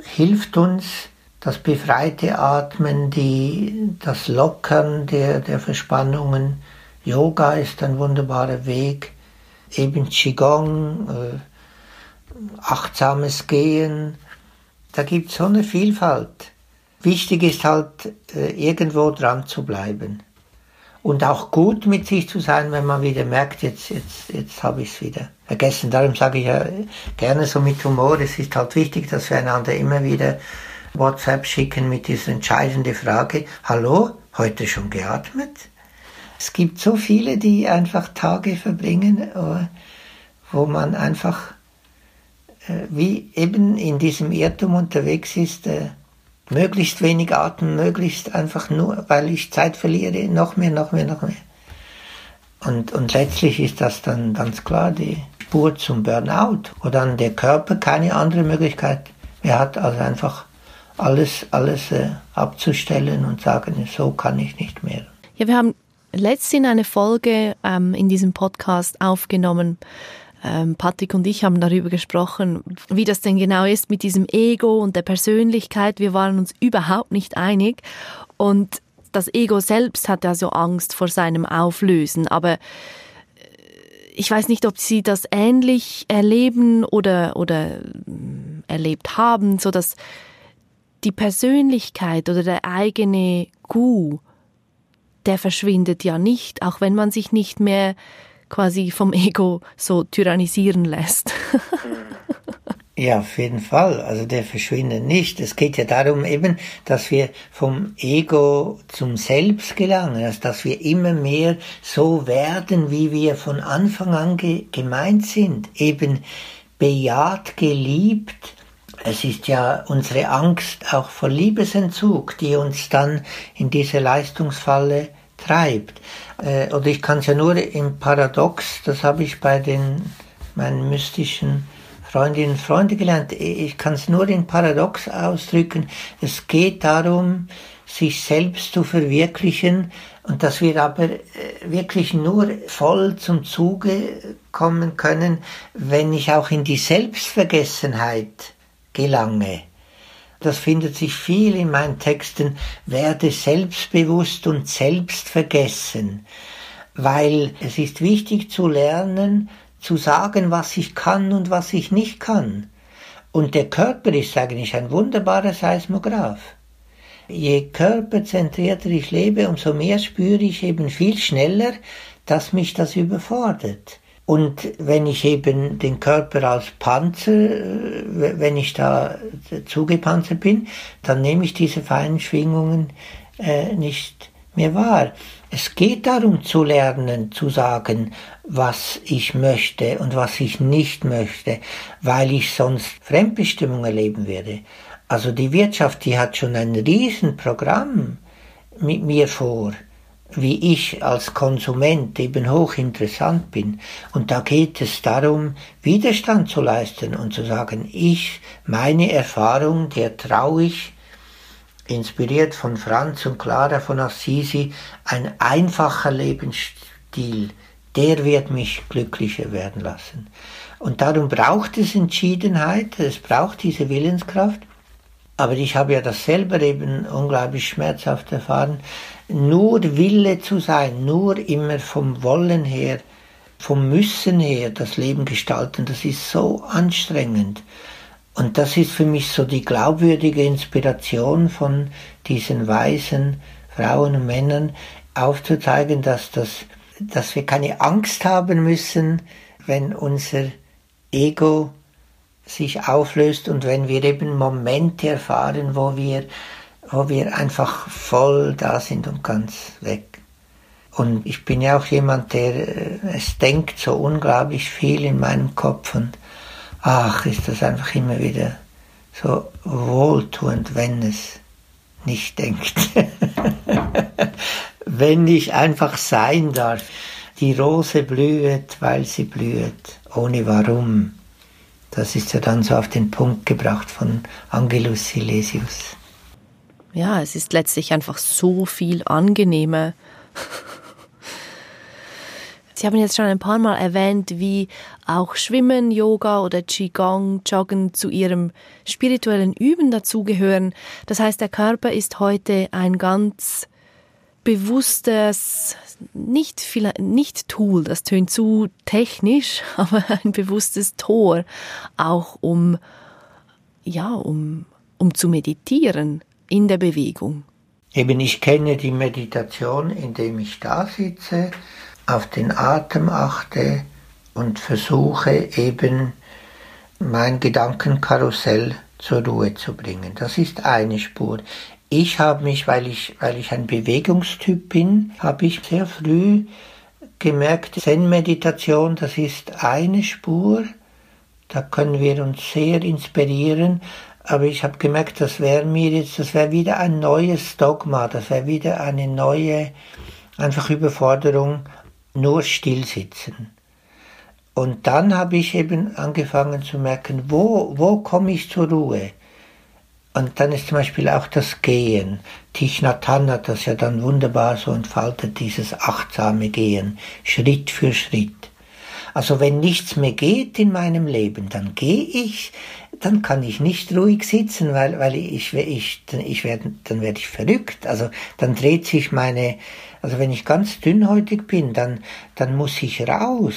hilft uns das befreite Atmen, die, das Lockern der, der Verspannungen. Yoga ist ein wunderbarer Weg, eben Qigong, äh, achtsames Gehen. Da gibt es so eine Vielfalt. Wichtig ist halt, äh, irgendwo dran zu bleiben. Und auch gut mit sich zu sein, wenn man wieder merkt, jetzt, jetzt, jetzt habe ich es wieder vergessen. Darum sage ich ja gerne so mit Humor, es ist halt wichtig, dass wir einander immer wieder WhatsApp schicken mit dieser entscheidenden Frage, hallo, heute schon geatmet? Es gibt so viele, die einfach Tage verbringen, äh, wo man einfach äh, wie eben in diesem Irrtum unterwegs ist, äh, möglichst wenig atmen, möglichst einfach nur, weil ich Zeit verliere, noch mehr, noch mehr, noch mehr. Und, und letztlich ist das dann ganz klar die Spur zum Burnout, wo dann der Körper keine andere Möglichkeit mehr hat, als einfach alles, alles äh, abzustellen und sagen, so kann ich nicht mehr. Ja, wir haben letztens eine Folge ähm, in diesem Podcast aufgenommen, Patrick und ich haben darüber gesprochen, wie das denn genau ist mit diesem Ego und der Persönlichkeit. Wir waren uns überhaupt nicht einig und das Ego selbst hat ja so Angst vor seinem Auflösen, aber äh, ich weiß nicht, ob Sie das ähnlich erleben oder, oder mm, erlebt haben, so dass die Persönlichkeit oder der eigene Gu, der verschwindet ja nicht, auch wenn man sich nicht mehr quasi vom Ego so tyrannisieren lässt. Ja, auf jeden Fall. Also der verschwindet nicht. Es geht ja darum eben, dass wir vom Ego zum Selbst gelangen, also dass wir immer mehr so werden, wie wir von Anfang an ge gemeint sind. Eben bejaht, geliebt. Es ist ja unsere Angst auch vor Liebesentzug, die uns dann in diese Leistungsfalle treibt. Äh, oder ich kann es ja nur im Paradox, das habe ich bei den meinen mystischen Freundinnen und Freunden gelernt, ich kann es nur in Paradox ausdrücken. Es geht darum, sich selbst zu verwirklichen und dass wir aber äh, wirklich nur voll zum Zuge kommen können, wenn ich auch in die Selbstvergessenheit gelange. Das findet sich viel in meinen Texten, werde selbstbewusst und selbstvergessen, weil es ist wichtig zu lernen, zu sagen, was ich kann und was ich nicht kann. Und der Körper ist eigentlich ein wunderbarer Seismograph. Je körperzentrierter ich lebe, umso mehr spüre ich eben viel schneller, dass mich das überfordert. Und wenn ich eben den Körper als Panzer, äh, wenn ich da zugepanzert bin, dann nehme ich diese feinen Schwingungen äh, nicht mir war. Es geht darum zu lernen, zu sagen, was ich möchte und was ich nicht möchte, weil ich sonst Fremdbestimmung erleben werde. Also die Wirtschaft, die hat schon ein Riesenprogramm mit mir vor, wie ich als Konsument eben hochinteressant bin. Und da geht es darum, Widerstand zu leisten und zu sagen, ich, meine Erfahrung, der traue ich, inspiriert von Franz und Clara von Assisi, ein einfacher Lebensstil, der wird mich glücklicher werden lassen. Und darum braucht es Entschiedenheit, es braucht diese Willenskraft. Aber ich habe ja das selber eben unglaublich schmerzhaft erfahren. Nur Wille zu sein, nur immer vom Wollen her, vom Müssen her das Leben gestalten, das ist so anstrengend. Und das ist für mich so die glaubwürdige Inspiration von diesen weisen Frauen und Männern, aufzuzeigen, dass, das, dass wir keine Angst haben müssen, wenn unser Ego sich auflöst und wenn wir eben Momente erfahren, wo wir, wo wir einfach voll da sind und ganz weg. Und ich bin ja auch jemand, der äh, es denkt so unglaublich viel in meinem Kopf und ach, ist das einfach immer wieder so wohltuend, wenn es nicht denkt. wenn ich einfach sein darf. Die Rose blüht, weil sie blüht, ohne warum. Das ist ja dann so auf den Punkt gebracht von Angelus Silesius. Ja, es ist letztlich einfach so viel angenehmer. Sie haben jetzt schon ein paar Mal erwähnt, wie auch Schwimmen, Yoga oder Qigong, Joggen zu Ihrem spirituellen Üben dazugehören. Das heißt, der Körper ist heute ein ganz bewusstes, nicht, nicht Tool, das tönt zu technisch, aber ein bewusstes Tor, auch um, ja, um, um zu meditieren in der Bewegung. Eben, ich kenne die Meditation, indem ich da sitze, auf den Atem achte und versuche eben mein Gedankenkarussell zur Ruhe zu bringen. Das ist eine Spur. Ich habe mich, weil ich, weil ich ein Bewegungstyp bin, habe ich sehr früh gemerkt, Zen-Meditation, das ist eine Spur, da können wir uns sehr inspirieren, aber ich habe gemerkt, das wäre mir jetzt, das wäre wieder ein neues Dogma, das wäre wieder eine neue, einfach Überforderung, nur stillsitzen. Und dann habe ich eben angefangen zu merken, wo, wo komme ich zur Ruhe? Und dann ist zum Beispiel auch das Gehen. Thich Nhat Hanh hat das ja dann wunderbar so entfaltet, dieses achtsame Gehen, Schritt für Schritt. Also wenn nichts mehr geht in meinem Leben, dann gehe ich, dann kann ich nicht ruhig sitzen, weil, weil ich, ich, ich werde, dann werde ich verrückt. Also dann dreht sich meine, also wenn ich ganz dünnhäutig bin, dann, dann muss ich raus.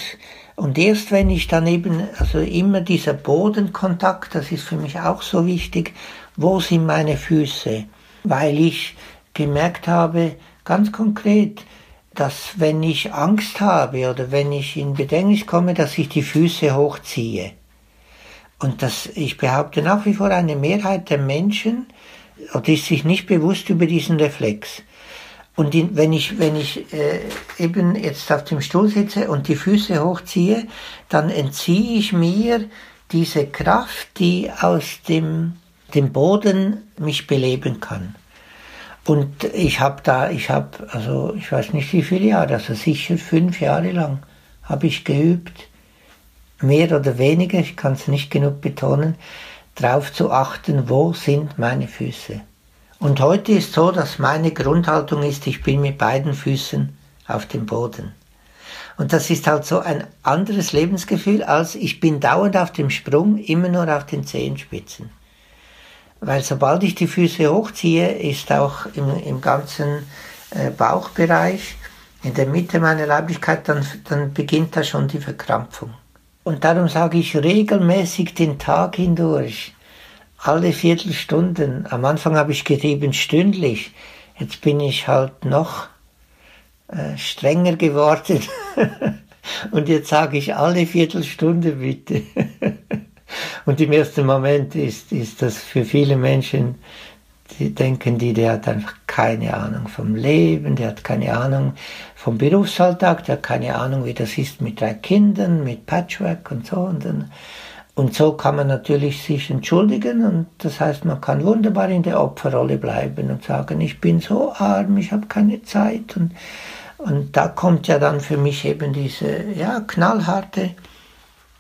Und erst wenn ich dann eben, also immer dieser Bodenkontakt, das ist für mich auch so wichtig, wo sind meine Füße? Weil ich gemerkt habe, ganz konkret, dass wenn ich Angst habe oder wenn ich in Bedrängnis komme, dass ich die Füße hochziehe. Und dass ich behaupte nach wie vor eine Mehrheit der Menschen ist sich nicht bewusst über diesen Reflex. Und in, wenn ich, wenn ich äh, eben jetzt auf dem Stuhl sitze und die Füße hochziehe, dann entziehe ich mir diese Kraft, die aus dem dem Boden mich beleben kann. Und ich habe da, ich habe, also ich weiß nicht wie viele Jahre, also sicher fünf Jahre lang habe ich geübt, mehr oder weniger, ich kann es nicht genug betonen, darauf zu achten, wo sind meine Füße. Und heute ist so, dass meine Grundhaltung ist, ich bin mit beiden Füßen auf dem Boden. Und das ist halt so ein anderes Lebensgefühl, als ich bin dauernd auf dem Sprung, immer nur auf den Zehenspitzen. Weil sobald ich die Füße hochziehe, ist auch im, im ganzen äh, Bauchbereich, in der Mitte meiner Leiblichkeit, dann, dann beginnt da schon die Verkrampfung. Und darum sage ich regelmäßig den Tag hindurch, alle Viertelstunden. Am Anfang habe ich getrieben stündlich, jetzt bin ich halt noch äh, strenger geworden. Und jetzt sage ich alle Viertelstunde bitte. Und im ersten Moment ist, ist das für viele Menschen, die denken, die, der hat einfach keine Ahnung vom Leben, der hat keine Ahnung vom Berufsalltag, der hat keine Ahnung, wie das ist mit drei Kindern, mit Patchwork und so. Und, dann, und so kann man natürlich sich entschuldigen und das heißt, man kann wunderbar in der Opferrolle bleiben und sagen, ich bin so arm, ich habe keine Zeit. Und, und da kommt ja dann für mich eben diese ja, knallharte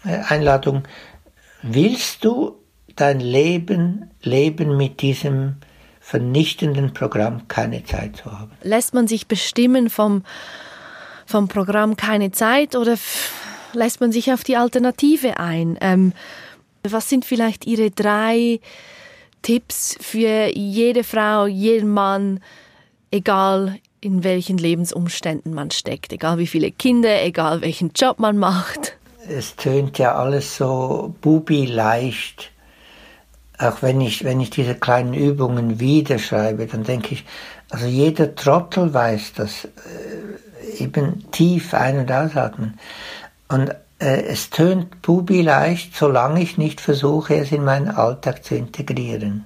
äh, Einladung, willst du dein Leben leben mit diesem vernichtenden Programm keine Zeit zu haben. Lässt man sich bestimmen vom, vom Programm keine Zeit oder lässt man sich auf die Alternative ein? Ähm, was sind vielleicht Ihre drei Tipps für jede Frau, jeden Mann, egal in welchen Lebensumständen man steckt, egal wie viele Kinder, egal welchen Job man macht? Es tönt ja alles so bubi leicht auch wenn ich, wenn ich diese kleinen Übungen wieder schreibe, dann denke ich, also jeder Trottel weiß das, äh, eben tief ein- und ausatmen. Und äh, es tönt bubi leicht, solange ich nicht versuche, es in meinen Alltag zu integrieren.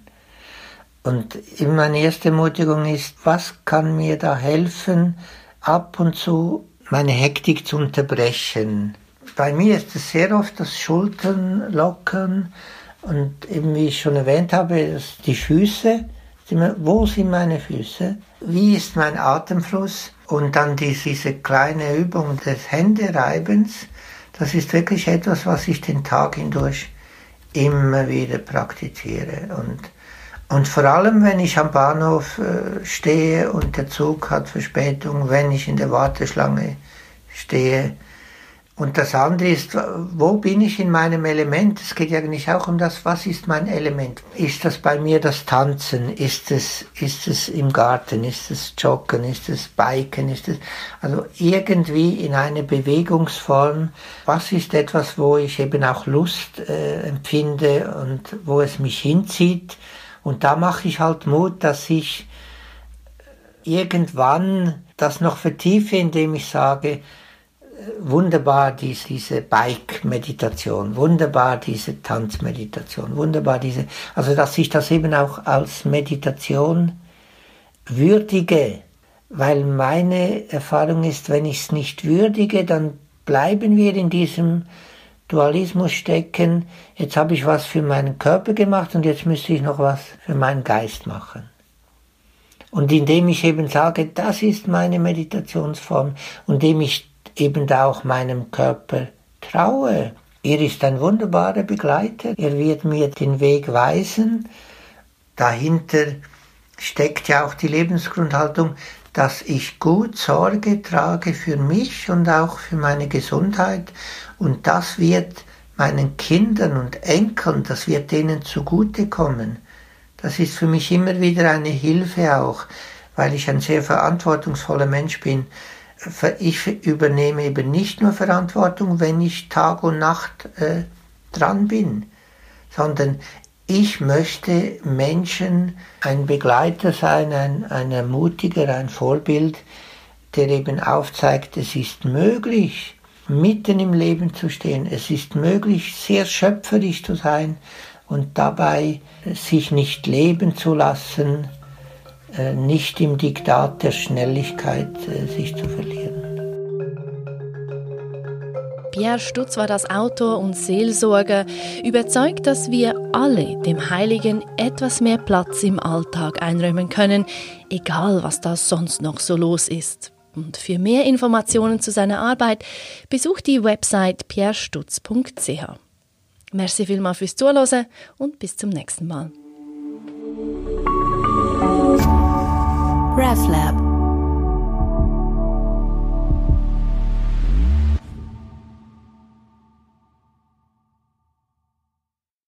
Und meine erste Ermutigung ist, was kann mir da helfen, ab und zu meine Hektik zu unterbrechen? Bei mir ist es sehr oft das Schultern lockern, und eben wie ich schon erwähnt habe, die Füße, wo sind meine Füße? Wie ist mein Atemfluss? Und dann diese kleine Übung des Händereibens, das ist wirklich etwas, was ich den Tag hindurch immer wieder praktiziere. Und, und vor allem, wenn ich am Bahnhof äh, stehe und der Zug hat Verspätung, wenn ich in der Warteschlange stehe, und das andere ist, wo bin ich in meinem Element? Es geht ja eigentlich auch um das, was ist mein Element? Ist das bei mir das Tanzen? Ist es, ist es im Garten? Ist es Joggen? Ist es Biken? Ist es, also irgendwie in eine Bewegungsform. Was ist etwas, wo ich eben auch Lust äh, empfinde und wo es mich hinzieht? Und da mache ich halt Mut, dass ich irgendwann das noch vertiefe, indem ich sage, wunderbar dies, diese Bike-Meditation, wunderbar diese Tanzmeditation, wunderbar diese, also dass ich das eben auch als Meditation würdige, weil meine Erfahrung ist, wenn ich es nicht würdige, dann bleiben wir in diesem Dualismus stecken, jetzt habe ich was für meinen Körper gemacht und jetzt müsste ich noch was für meinen Geist machen. Und indem ich eben sage, das ist meine Meditationsform, und indem ich eben da auch meinem Körper traue. Er ist ein wunderbarer Begleiter, er wird mir den Weg weisen. Dahinter steckt ja auch die Lebensgrundhaltung, dass ich gut Sorge trage für mich und auch für meine Gesundheit und das wird meinen Kindern und Enkeln, das wird denen zugutekommen. Das ist für mich immer wieder eine Hilfe auch, weil ich ein sehr verantwortungsvoller Mensch bin ich übernehme eben nicht nur Verantwortung, wenn ich Tag und Nacht äh, dran bin, sondern ich möchte Menschen ein Begleiter sein, ein, ein Ermutiger, ein Vorbild, der eben aufzeigt, es ist möglich, mitten im Leben zu stehen. Es ist möglich, sehr schöpferisch zu sein und dabei sich nicht leben zu lassen, äh, nicht im Diktat der Schnelligkeit äh, sich zu verlieren. Pierre Stutz war das Autor und Seelsorger, überzeugt, dass wir alle dem Heiligen etwas mehr Platz im Alltag einräumen können, egal was da sonst noch so los ist. Und für mehr Informationen zu seiner Arbeit besucht die Website pierrestutz.ch. Merci vielmals fürs Zuhören und bis zum nächsten Mal. RefLab